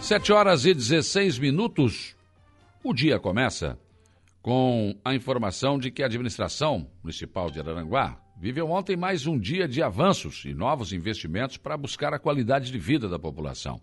Sete horas e 16 minutos. O dia começa com a informação de que a administração municipal de Araranguá viveu ontem mais um dia de avanços e novos investimentos para buscar a qualidade de vida da população.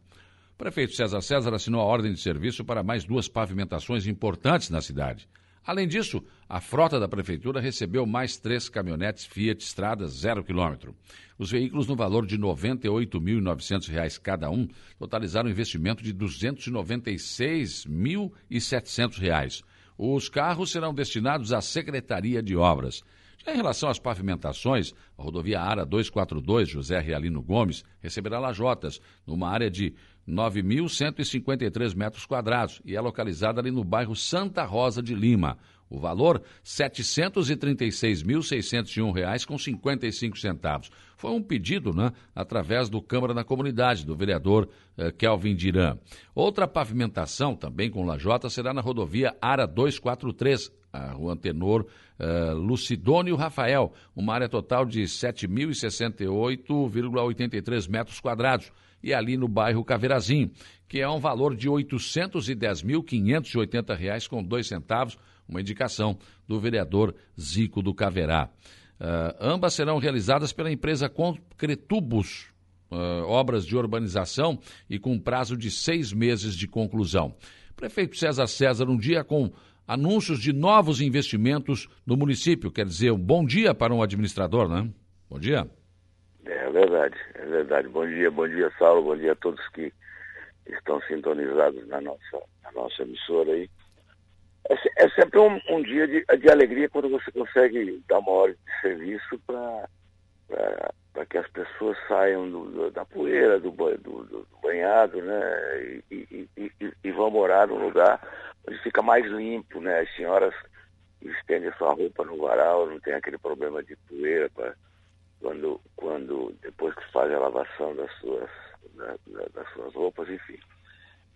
O prefeito César César assinou a ordem de serviço para mais duas pavimentações importantes na cidade. Além disso, a frota da prefeitura recebeu mais três caminhonetes Fiat Estrada zero quilômetro. Os veículos, no valor de R$ 98.900 cada um, totalizaram um investimento de R$ 296.700. Os carros serão destinados à Secretaria de Obras. Já em relação às pavimentações, a rodovia Ara 242, José Realino Gomes, receberá lajotas, numa área de 9.153 metros quadrados e é localizada ali no bairro Santa Rosa de Lima. O valor, R$ 736.601,55. Foi um pedido, né, através do Câmara da Comunidade, do vereador eh, Kelvin Diran. Outra pavimentação, também com lajota, será na rodovia Ara 243, a Rua Antenor uh, Lucidônio Rafael, uma área total de 7.068,83 metros quadrados e ali no bairro Caveirazinho, que é um valor de R$ 810.580,00 com dois centavos, uma indicação do vereador Zico do Caverá. Uh, ambas serão realizadas pela empresa Concretubus, uh, obras de urbanização e com prazo de seis meses de conclusão. Prefeito César César, um dia com anúncios de novos investimentos no município, quer dizer, um bom dia para um administrador, né? Bom dia. É verdade, é verdade. Bom dia, bom dia, Saulo, bom dia a todos que estão sintonizados na nossa, na nossa emissora aí. É, é sempre um, um dia de, de, alegria quando você consegue dar uma hora de serviço para que as pessoas saiam do, do, da poeira, do, do, banhado, né? E, e, e, e, vão morar num lugar onde fica mais limpo, né? As senhoras estendem sua roupa no varal, não tem aquele problema de poeira para quando, quando depois que faz a lavação das suas, da, da, das suas roupas, enfim.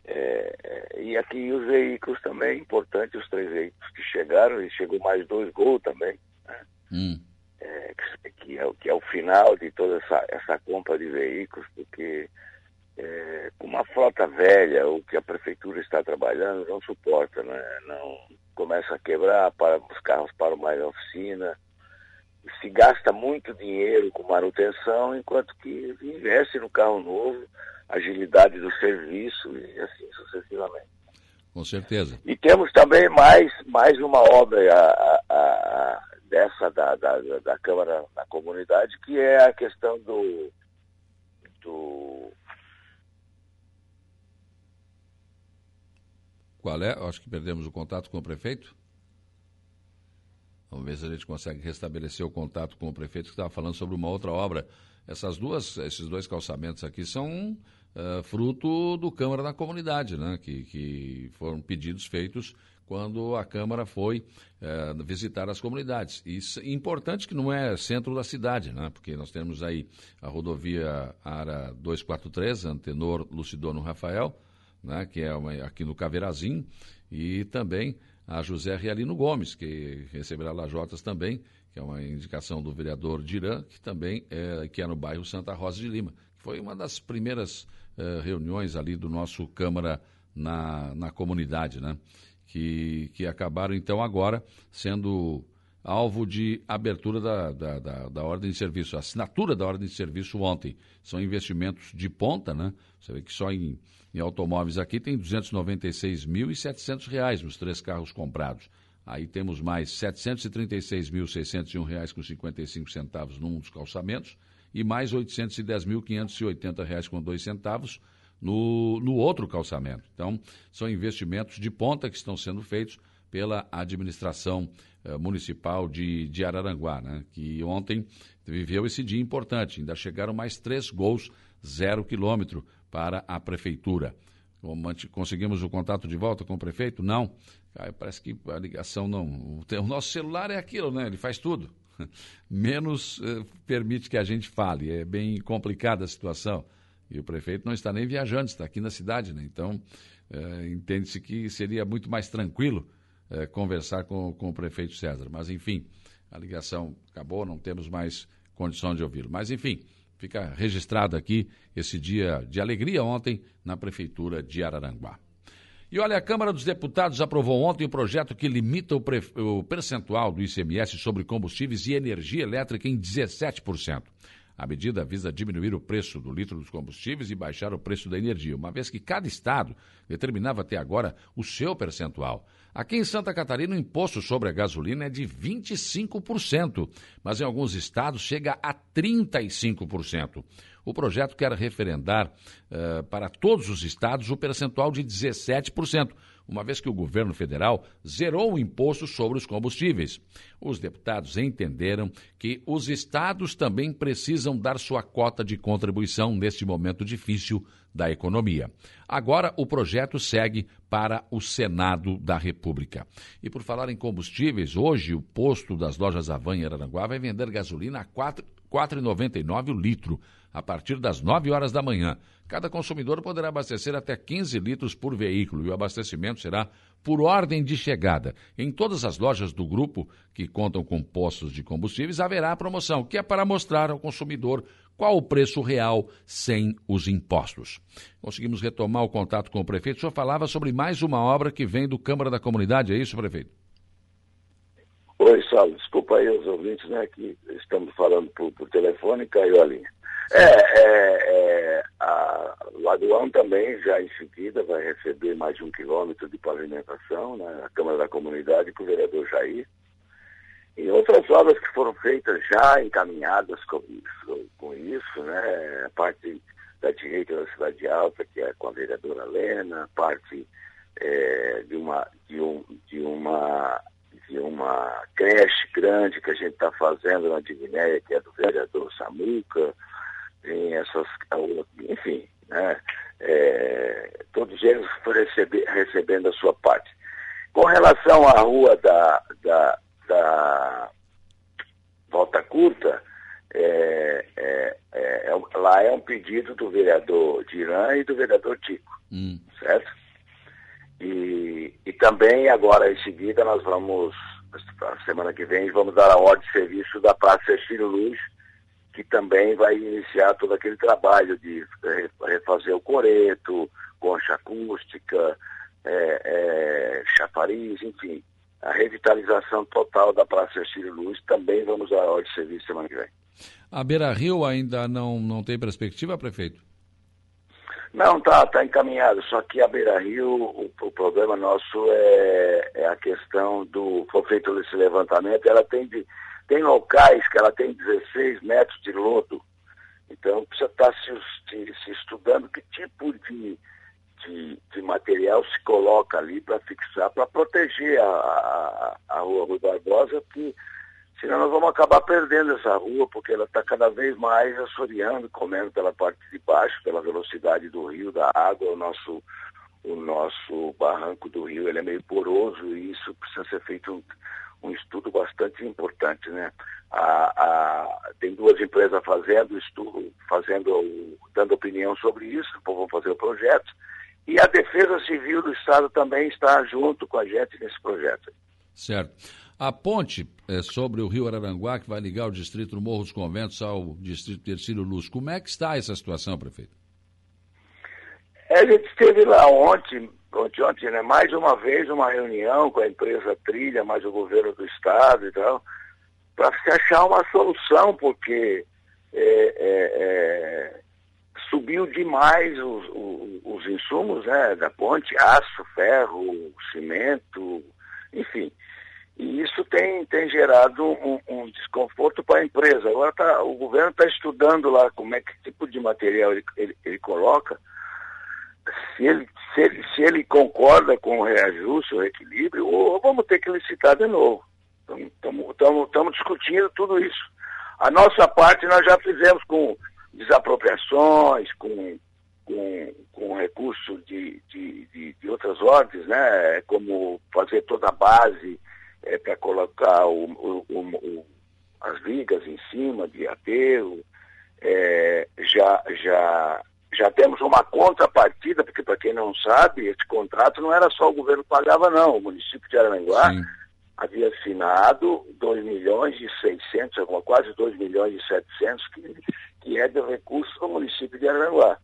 É, é, e aqui os veículos também, importante, os três veículos que chegaram, e chegou mais dois gols também, né? hum. é, que, que, é, que é o final de toda essa, essa compra de veículos, porque é, com uma frota velha, o que a prefeitura está trabalhando não suporta, né? não começa a quebrar, para, os carros param mais na oficina, se gasta muito dinheiro com manutenção, enquanto que investe no carro novo, agilidade do serviço e assim sucessivamente. Com certeza. E temos também mais, mais uma obra a, a, a, dessa da, da, da Câmara da Comunidade, que é a questão do, do Qual é? Acho que perdemos o contato com o prefeito. Vamos ver se a gente consegue restabelecer o contato com o prefeito que estava falando sobre uma outra obra. Essas duas, esses dois calçamentos aqui são uh, fruto do Câmara da Comunidade, né? que, que foram pedidos feitos quando a Câmara foi uh, visitar as comunidades. Isso é importante que não é centro da cidade, né? porque nós temos aí a rodovia Ara 243, Antenor Lucidono Rafael, né? que é uma, aqui no Caveirazinho, e também a José Realino Gomes, que receberá lajotas também, que é uma indicação do vereador Dirã, que também é, que é no bairro Santa Rosa de Lima. Foi uma das primeiras uh, reuniões ali do nosso Câmara na, na comunidade, né? Que, que acabaram então agora sendo alvo de abertura da, da, da, da, ordem de serviço, assinatura da ordem de serviço ontem. São investimentos de ponta, né? Você vê que só em em automóveis aqui tem R$ 296.700 nos três carros comprados. Aí temos mais R$ 736.601,55 num dos calçamentos e mais R$ 810.580 com dois centavos no, no outro calçamento. Então, são investimentos de ponta que estão sendo feitos pela administração municipal de, de Araranguá, né? que ontem viveu esse dia importante. Ainda chegaram mais três gols zero quilômetro para a prefeitura. Conseguimos o contato de volta com o prefeito? Não. Parece que a ligação não. O nosso celular é aquilo, né? Ele faz tudo. Menos eh, permite que a gente fale. É bem complicada a situação. E o prefeito não está nem viajando, está aqui na cidade, né? Então, eh, entende-se que seria muito mais tranquilo eh, conversar com, com o prefeito César. Mas, enfim, a ligação acabou, não temos mais condição de ouvi-lo. Mas, enfim, Fica registrado aqui esse dia de alegria ontem na Prefeitura de Araranguá. E olha, a Câmara dos Deputados aprovou ontem o um projeto que limita o, pre... o percentual do ICMS sobre combustíveis e energia elétrica em 17%. A medida visa diminuir o preço do litro dos combustíveis e baixar o preço da energia, uma vez que cada estado determinava até agora o seu percentual. Aqui em Santa Catarina, o imposto sobre a gasolina é de 25%, mas em alguns estados chega a 35%. O projeto quer referendar uh, para todos os estados o percentual de 17%, uma vez que o governo federal zerou o imposto sobre os combustíveis. Os deputados entenderam que os estados também precisam dar sua cota de contribuição neste momento difícil da economia. Agora o projeto segue para o Senado da República. E por falar em combustíveis, hoje o posto das lojas Avan em Araranguá vai vender gasolina a R$ 4,99 o litro a partir das 9 horas da manhã. Cada consumidor poderá abastecer até 15 litros por veículo e o abastecimento será por ordem de chegada. Em todas as lojas do grupo que contam com postos de combustíveis haverá promoção, que é para mostrar ao consumidor qual o preço real sem os impostos. Conseguimos retomar o contato com o prefeito. O senhor falava sobre mais uma obra que vem do Câmara da Comunidade, é isso, prefeito? Oi, Saulo. Desculpa aí os ouvintes, né, que estamos falando por, por telefone e caiu a linha. É, é, é a Lagoão também já em seguida vai receber mais de um quilômetro de pavimentação, né, Câmara da Comunidade com o vereador Jair. E outras obras que foram feitas já encaminhadas com isso, com isso né, a parte da direita da Cidade Alta, que é com a vereadora Lena, parte é, de, uma, de, um, de, uma, de uma creche grande que a gente está fazendo na Dignéia, que é do vereador Samuca, em essas, enfim, né, é, todos eles receber, recebendo a sua parte. Com relação à rua da, da, da Volta Curta, é, é, é, é lá é um pedido do vereador Diran e do vereador Tico, hum. certo? E, e também agora em seguida nós vamos, semana que vem, vamos dar a ordem de serviço da Praça Estilo Luz, que também vai iniciar todo aquele trabalho de refazer o coreto, concha acústica, é, é, chafariz, enfim. A revitalização total da Praça Círio Luz também vamos dar ordem de serviço semana que vem. A Beira Rio ainda não, não tem perspectiva, prefeito? Não, tá, tá encaminhado. Só que a Beira Rio, o, o problema nosso é, é, a questão do. Foi feito esse levantamento, ela tem de tem locais que ela tem 16 metros de lodo. Então precisa estar se, se estudando que tipo de, de, de, material se coloca ali para fixar, para proteger a, a, a rua Rui Barbosa, porque senão nós vamos acabar perdendo essa rua, porque ela está cada vez mais assoreando, comendo pela parte de baixo, pela velocidade do rio, da água, o nosso, o nosso barranco do rio ele é meio poroso e isso precisa ser feito um estudo bastante importante, né? A, a, tem duas empresas fazendo estudo, fazendo, dando opinião sobre isso, vão fazer o projeto, e a Defesa Civil do Estado também está junto com a gente nesse projeto. Certo. A ponte é, sobre o rio Araranguá, que vai ligar o distrito do Morro dos Conventos ao distrito Tercílio Luz, como é que está essa situação, prefeito? É, a gente esteve lá ontem, ontem, ontem né, mais uma vez uma reunião com a empresa Trilha, mais o governo do estado e tal, para se achar uma solução, porque é, é, é, subiu demais os, os, os, insumos né, da ponte, aço, ferro, cimento, enfim. E isso tem, tem gerado um, um desconforto para a empresa. Agora tá, o governo está estudando lá como é que tipo de material ele, ele, ele coloca se ele, se ele, se ele concorda com o reajuste, o equilíbrio, ou vamos ter que licitar de novo. Estamos discutindo tudo isso. A nossa parte nós já fizemos com desapropriações, com, com, com recurso de, de, de, de outras ordens, né? como fazer toda a base é, para colocar o, o, o, as vigas em cima de aterro. É, já, já já temos uma contrapartida, porque para quem não sabe, esse contrato não era só o governo que pagava, não. O município de Araranguá Sim. havia assinado 2 milhões e 600, quase 2 milhões e 700, que, que é do recurso do município de Aranguá.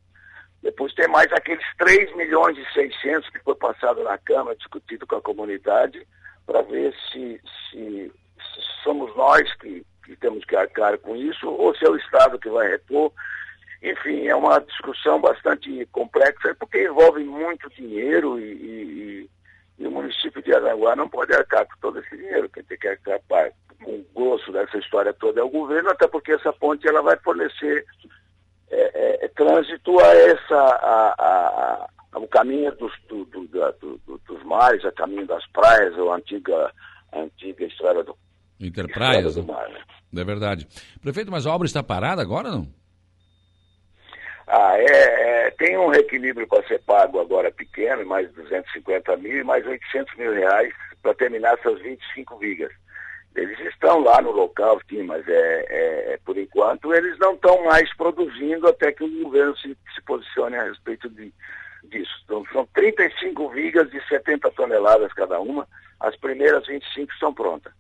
Depois tem mais aqueles 3 milhões e 600 que foi passado na Câmara, discutido com a comunidade, para ver se, se, se, somos nós que, que temos que arcar com isso ou se é o Estado que vai repor. Enfim, é uma discussão bastante complexa, porque envolve muito dinheiro e, e, e o município de Aranguá não pode arcar com todo esse dinheiro. Quem tem que arcar com o grosso dessa história toda é o governo, até porque essa ponte ela vai fornecer é, é, é, trânsito a essa, a, a, a, o caminho dos, do, do, do, dos mares, a caminho das praias, a antiga, a antiga estrada do Interpraias, do né? mar, né? É verdade. Prefeito, mas a obra está parada agora não? Ah, é, é tem um reequilíbrio para ser pago agora pequeno, mais 250 mil e mais 800 mil reais para terminar essas 25 vigas. Eles estão lá no local, sim, mas é, é, é por enquanto eles não estão mais produzindo até que o governo se, se posicione a respeito de, disso. Então, são 35 vigas de 70 toneladas cada uma, as primeiras 25 estão prontas.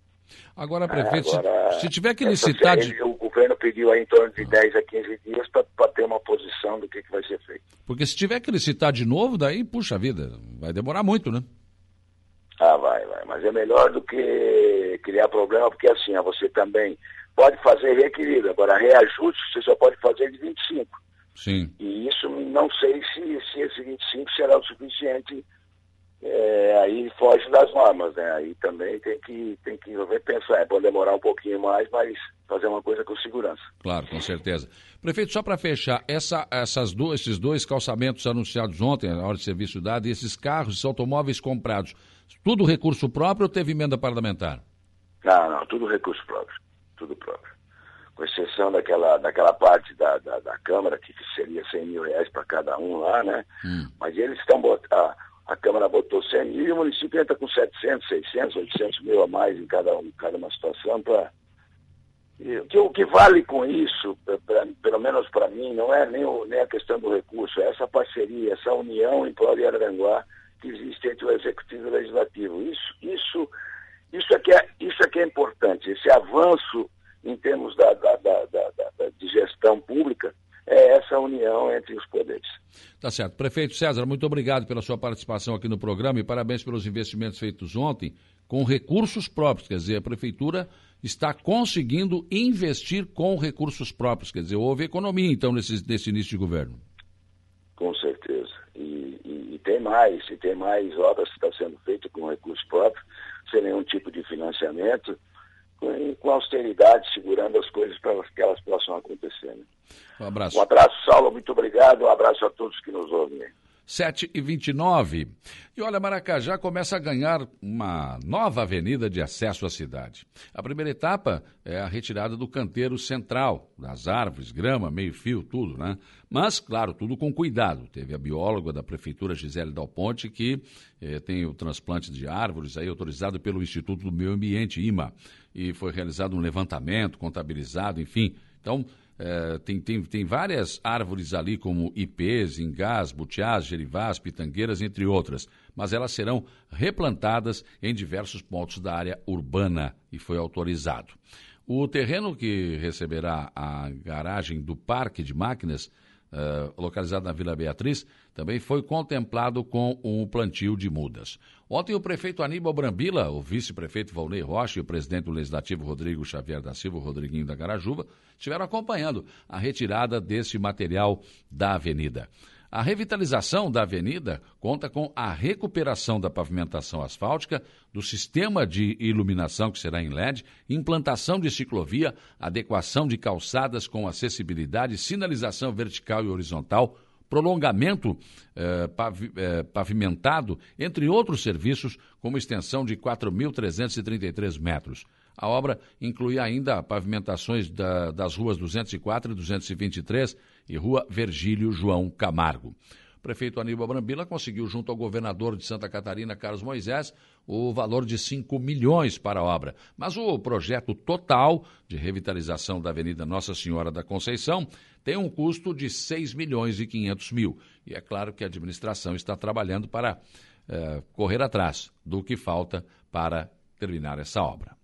Agora, prefeito, Agora, se, se, tiver que licitar... De... O governo pediu aí em torno de 10 a 15 dias para ter uma posição do que, que vai ser feito. Porque se tiver que licitar de novo, daí, puxa vida, vai demorar muito, né? Ah, vai, vai. Mas é melhor do que criar problema, porque assim, você também pode fazer reequilíbrio. Agora, reajuste você só pode fazer de 25. Sim. E isso não sei se, se esse 25 será o suficiente. É, aí foge das normas, né? Aí também tem que, tem que pensar. É, pode demorar um pouquinho mais, mas fazer uma coisa com segurança. Claro, com certeza. Prefeito, só para fechar, essa, essas do, esses dois calçamentos anunciados ontem, na hora de serviço dado, e esses carros, esses automóveis comprados, tudo recurso próprio ou teve emenda parlamentar? Não, não, tudo recurso próprio. Tudo próprio. Com exceção daquela, daquela parte da, da, da Câmara, que seria 100 mil reais para cada um lá, né? Hum. Mas eles estão botando. A, a Câmara botou 100 mil e o município entra com 700, 600, 800 mil a mais em cada, um, cada uma situação para. O que vale com isso, pra, pelo menos para mim, não é nem, o, nem a questão do recurso, é essa parceria, essa união em prol de Araranguá, que existe entre o executivo e o legislativo. Isso, isso, isso, é, que é, isso é que é importante, esse avanço em termos da, da, da, da, de gestão pública essa união entre os poderes. Tá certo. Prefeito César, muito obrigado pela sua participação aqui no programa e parabéns pelos investimentos feitos ontem com recursos próprios. Quer dizer, a Prefeitura está conseguindo investir com recursos próprios. Quer dizer, houve economia, então, nesse, nesse início de governo. Com certeza tem mais, e tem mais obras que estão sendo feitas com recursos próprios, sem nenhum tipo de financiamento, com, com austeridade, segurando as coisas para que elas possam acontecer. Né? Um abraço. Um abraço, Saulo, muito obrigado, um abraço a todos que nos ouvem. 7 e 29. E olha, Maracajá começa a ganhar uma nova avenida de acesso à cidade. A primeira etapa é a retirada do canteiro central, das árvores, grama, meio-fio, tudo, né? Mas, claro, tudo com cuidado. Teve a bióloga da Prefeitura, Gisele Dal Ponte, que eh, tem o transplante de árvores aí autorizado pelo Instituto do Meio Ambiente, IMA. E foi realizado um levantamento, contabilizado, enfim. Então, é, tem, tem, tem várias árvores ali, como ipês, ingás, butiás, gerivás, pitangueiras, entre outras, mas elas serão replantadas em diversos pontos da área urbana e foi autorizado. O terreno que receberá a garagem do Parque de Máquinas uh, localizado na Vila Beatriz, também foi contemplado com um plantio de mudas. Ontem, o prefeito Aníbal Brambila, o vice-prefeito Valnei Rocha e o presidente do Legislativo Rodrigo Xavier da Silva, Rodriguinho da Garajuva, estiveram acompanhando a retirada desse material da avenida. A revitalização da avenida conta com a recuperação da pavimentação asfáltica, do sistema de iluminação, que será em LED, implantação de ciclovia, adequação de calçadas com acessibilidade, sinalização vertical e horizontal, prolongamento eh, eh, pavimentado, entre outros serviços, como extensão de 4.333 metros. A obra inclui ainda pavimentações da, das ruas 204 e 223 e Rua Virgílio João Camargo. O prefeito Aníbal Brambila conseguiu, junto ao governador de Santa Catarina, Carlos Moisés, o valor de 5 milhões para a obra. Mas o projeto total de revitalização da Avenida Nossa Senhora da Conceição tem um custo de 6 milhões e 500 mil. E é claro que a administração está trabalhando para eh, correr atrás do que falta para terminar essa obra.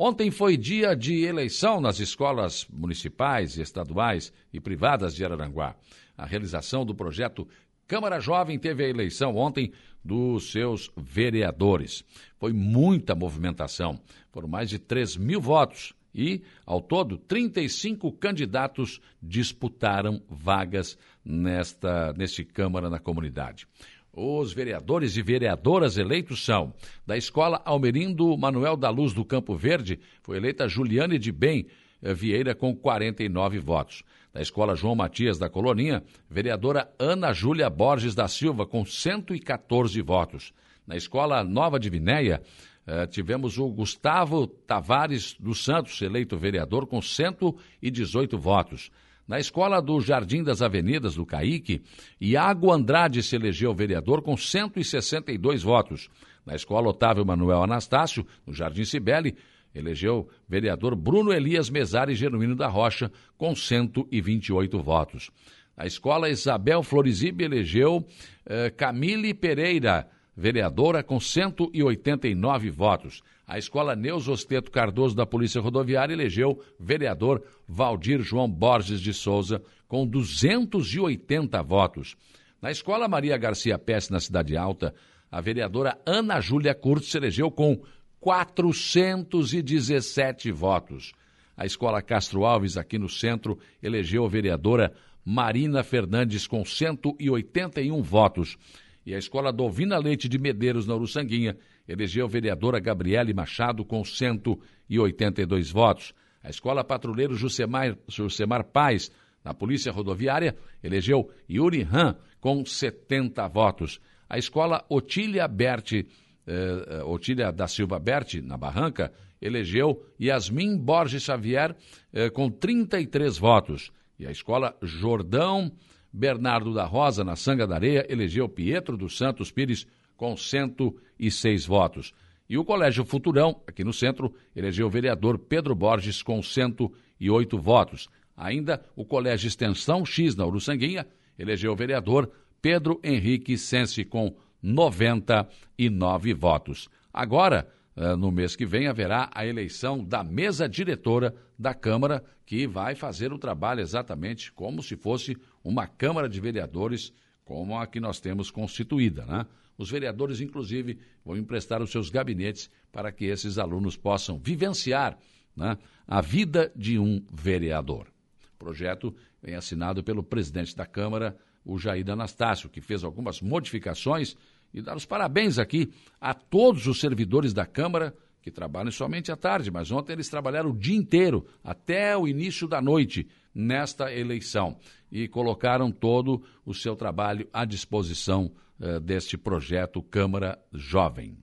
Ontem foi dia de eleição nas escolas municipais, estaduais e privadas de Araranguá. A realização do projeto Câmara Jovem teve a eleição ontem dos seus vereadores. Foi muita movimentação. Foram mais de 3 mil votos e, ao todo, 35 candidatos disputaram vagas nesta, neste Câmara na comunidade. Os vereadores e vereadoras eleitos são: da Escola Almerindo Manuel da Luz do Campo Verde, foi eleita Juliane de Bem eh, Vieira com 49 votos. Da Escola João Matias da Coloninha, vereadora Ana Júlia Borges da Silva com 114 votos. Na Escola Nova de Vinéia, eh, tivemos o Gustavo Tavares dos Santos, eleito vereador com 118 votos. Na escola do Jardim das Avenidas, do Caíque, Iago Andrade se elegeu vereador com 162 votos. Na escola Otávio Manuel Anastácio, no Jardim Cibele, elegeu vereador Bruno Elias Mesari Genuíno da Rocha com 128 votos. Na escola Isabel Florizibe elegeu eh, Camille Pereira, vereadora, com 189 votos. A escola Neus Osteto Cardoso da Polícia Rodoviária elegeu vereador Valdir João Borges de Souza com 280 votos. Na escola Maria Garcia Pérez, na Cidade Alta, a vereadora Ana Júlia Curtis se elegeu com 417 votos. A escola Castro Alves, aqui no centro, elegeu a vereadora Marina Fernandes com 181 votos. E a escola Dovina Leite de Medeiros, na Uruçanguinha, elegeu vereadora Gabriele Machado com 182 votos. A Escola Patrulheiro Jusemar, Jusemar Paz, na Polícia Rodoviária, elegeu Yuri Han com 70 votos. A Escola Otília Berti, eh, Otília da Silva Berti, na Barranca, elegeu Yasmin Borges Xavier eh, com 33 votos. E a Escola Jordão Bernardo da Rosa, na Sanga da Areia, elegeu Pietro dos Santos Pires com 106 votos. E o Colégio Futurão, aqui no centro, elegeu o vereador Pedro Borges com 108 votos. Ainda o Colégio Extensão X, na Uruçanguinha, elegeu o vereador Pedro Henrique Sense com 99 votos. Agora, eh, no mês que vem, haverá a eleição da mesa diretora da Câmara, que vai fazer o trabalho exatamente como se fosse uma Câmara de Vereadores, como a que nós temos constituída, né? Os vereadores, inclusive, vão emprestar os seus gabinetes para que esses alunos possam vivenciar né, a vida de um vereador. O projeto vem assinado pelo presidente da Câmara, o Jair Anastácio, que fez algumas modificações e dar os parabéns aqui a todos os servidores da Câmara que trabalham somente à tarde, mas ontem eles trabalharam o dia inteiro, até o início da noite, nesta eleição, e colocaram todo o seu trabalho à disposição eh, deste projeto Câmara Jovem.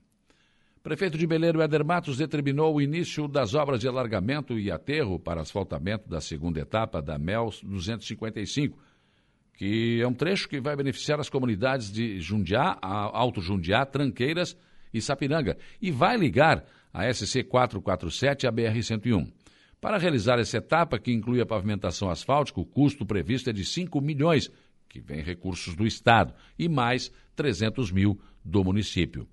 Prefeito de Beleiro Éder Matos determinou o início das obras de alargamento e aterro para asfaltamento da segunda etapa da MEL 255, que é um trecho que vai beneficiar as comunidades de Jundiá, Alto Jundiá, Tranqueiras e Sapiranga, e vai ligar a SC 447 à BR 101. Para realizar essa etapa, que inclui a pavimentação asfáltica, o custo previsto é de 5 milhões, que vem recursos do Estado, e mais 300 mil do município.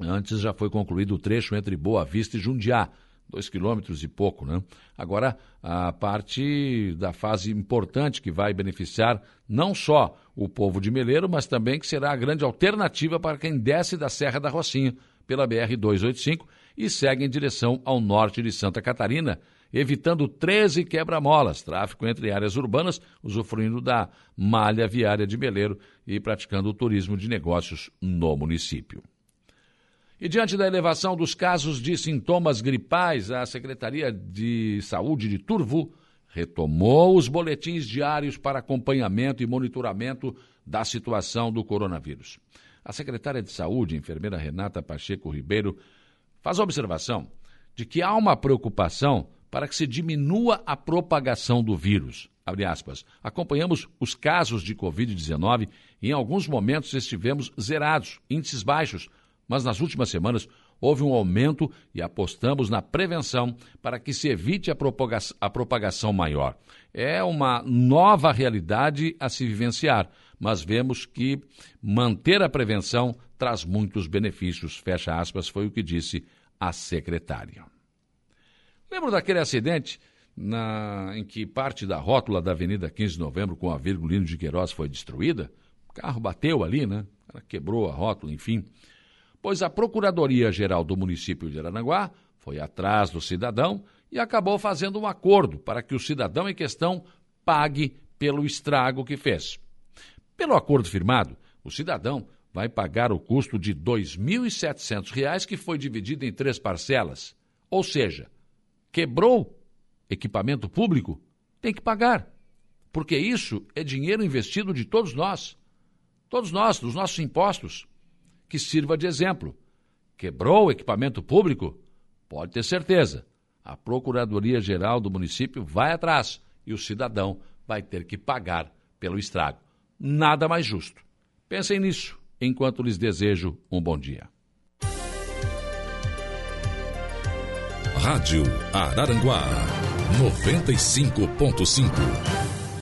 Antes já foi concluído o trecho entre Boa Vista e Jundiá, dois quilômetros e pouco, né? Agora, a parte da fase importante que vai beneficiar não só o povo de Meleiro, mas também que será a grande alternativa para quem desce da Serra da Rocinha pela BR-285 e segue em direção ao norte de Santa Catarina, evitando 13 quebra-molas, tráfico entre áreas urbanas, usufruindo da malha viária de Meleiro e praticando o turismo de negócios no município. E diante da elevação dos casos de sintomas gripais, a Secretaria de Saúde de Turvo retomou os boletins diários para acompanhamento e monitoramento da situação do coronavírus. A secretária de Saúde, enfermeira Renata Pacheco Ribeiro, faz a observação de que há uma preocupação para que se diminua a propagação do vírus. Acompanhamos os casos de Covid-19 e em alguns momentos estivemos zerados, índices baixos, mas nas últimas semanas houve um aumento e apostamos na prevenção para que se evite a, propaga a propagação maior. É uma nova realidade a se vivenciar, mas vemos que manter a prevenção traz muitos benefícios. Fecha aspas, foi o que disse a secretária. Lembro daquele acidente na, em que parte da rótula da Avenida 15 de Novembro com a Virgulino de Queiroz foi destruída? O carro bateu ali, né? quebrou a rótula, enfim. Pois a Procuradoria-Geral do município de Aranaguá foi atrás do cidadão e acabou fazendo um acordo para que o cidadão em questão pague pelo estrago que fez. Pelo acordo firmado, o cidadão vai pagar o custo de R$ 2.700, que foi dividido em três parcelas. Ou seja, quebrou equipamento público, tem que pagar. Porque isso é dinheiro investido de todos nós. Todos nós, dos nossos impostos. Que sirva de exemplo. Quebrou equipamento público? Pode ter certeza. A Procuradoria-Geral do município vai atrás e o cidadão vai ter que pagar pelo estrago. Nada mais justo. Pensem nisso enquanto lhes desejo um bom dia. Rádio Araranguá 95.5